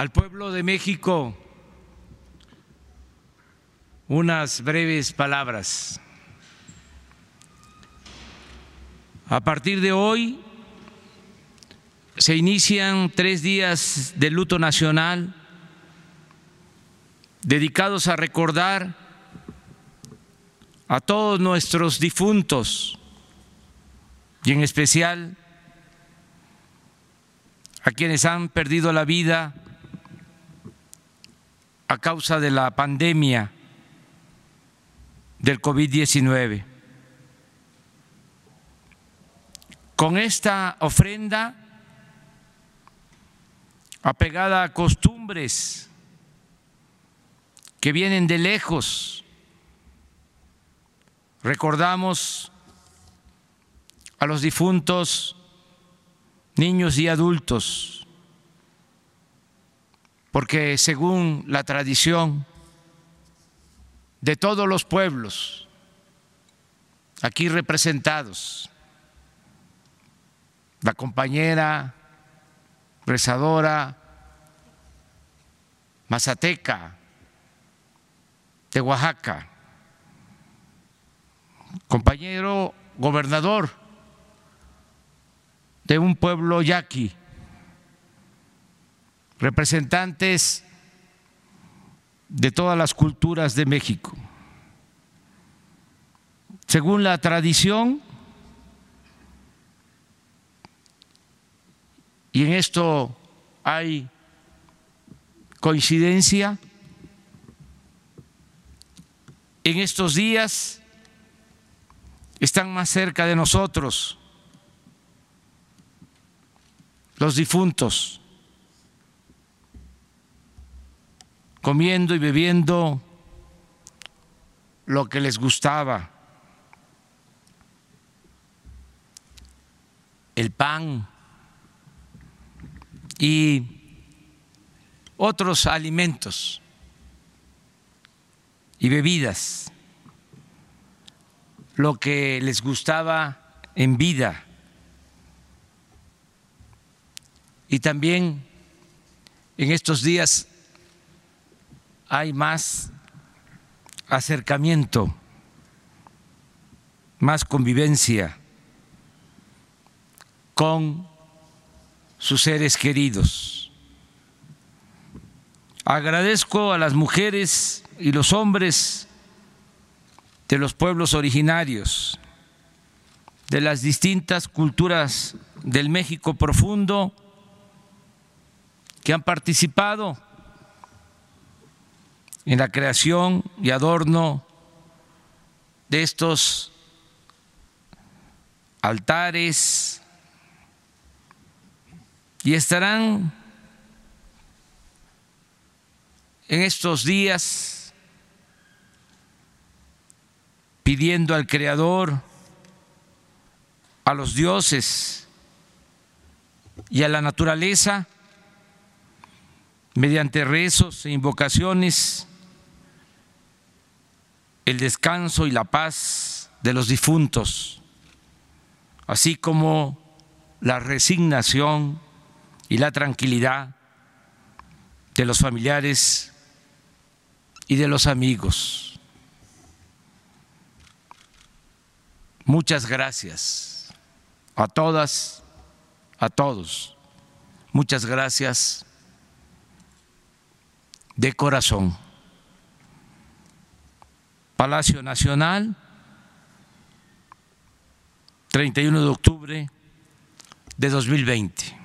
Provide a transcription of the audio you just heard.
al pueblo de México unas breves palabras. A partir de hoy se inician tres días de luto nacional dedicados a recordar a todos nuestros difuntos y en especial a quienes han perdido la vida a causa de la pandemia del COVID-19. Con esta ofrenda apegada a costumbres que vienen de lejos, recordamos a los difuntos niños y adultos, porque según la tradición de todos los pueblos aquí representados, la compañera rezadora mazateca de Oaxaca, compañero gobernador de un pueblo yaqui, representantes de todas las culturas de México. Según la tradición, y en esto hay coincidencia, en estos días están más cerca de nosotros los difuntos, comiendo y bebiendo lo que les gustaba, el pan y otros alimentos y bebidas, lo que les gustaba en vida. Y también en estos días hay más acercamiento, más convivencia con sus seres queridos. Agradezco a las mujeres y los hombres de los pueblos originarios, de las distintas culturas del México profundo, que han participado en la creación y adorno de estos altares y estarán en estos días pidiendo al Creador, a los dioses y a la naturaleza mediante rezos e invocaciones el descanso y la paz de los difuntos, así como la resignación y la tranquilidad de los familiares y de los amigos. Muchas gracias a todas, a todos. Muchas gracias de corazón. Palacio Nacional, 31 de octubre de 2020.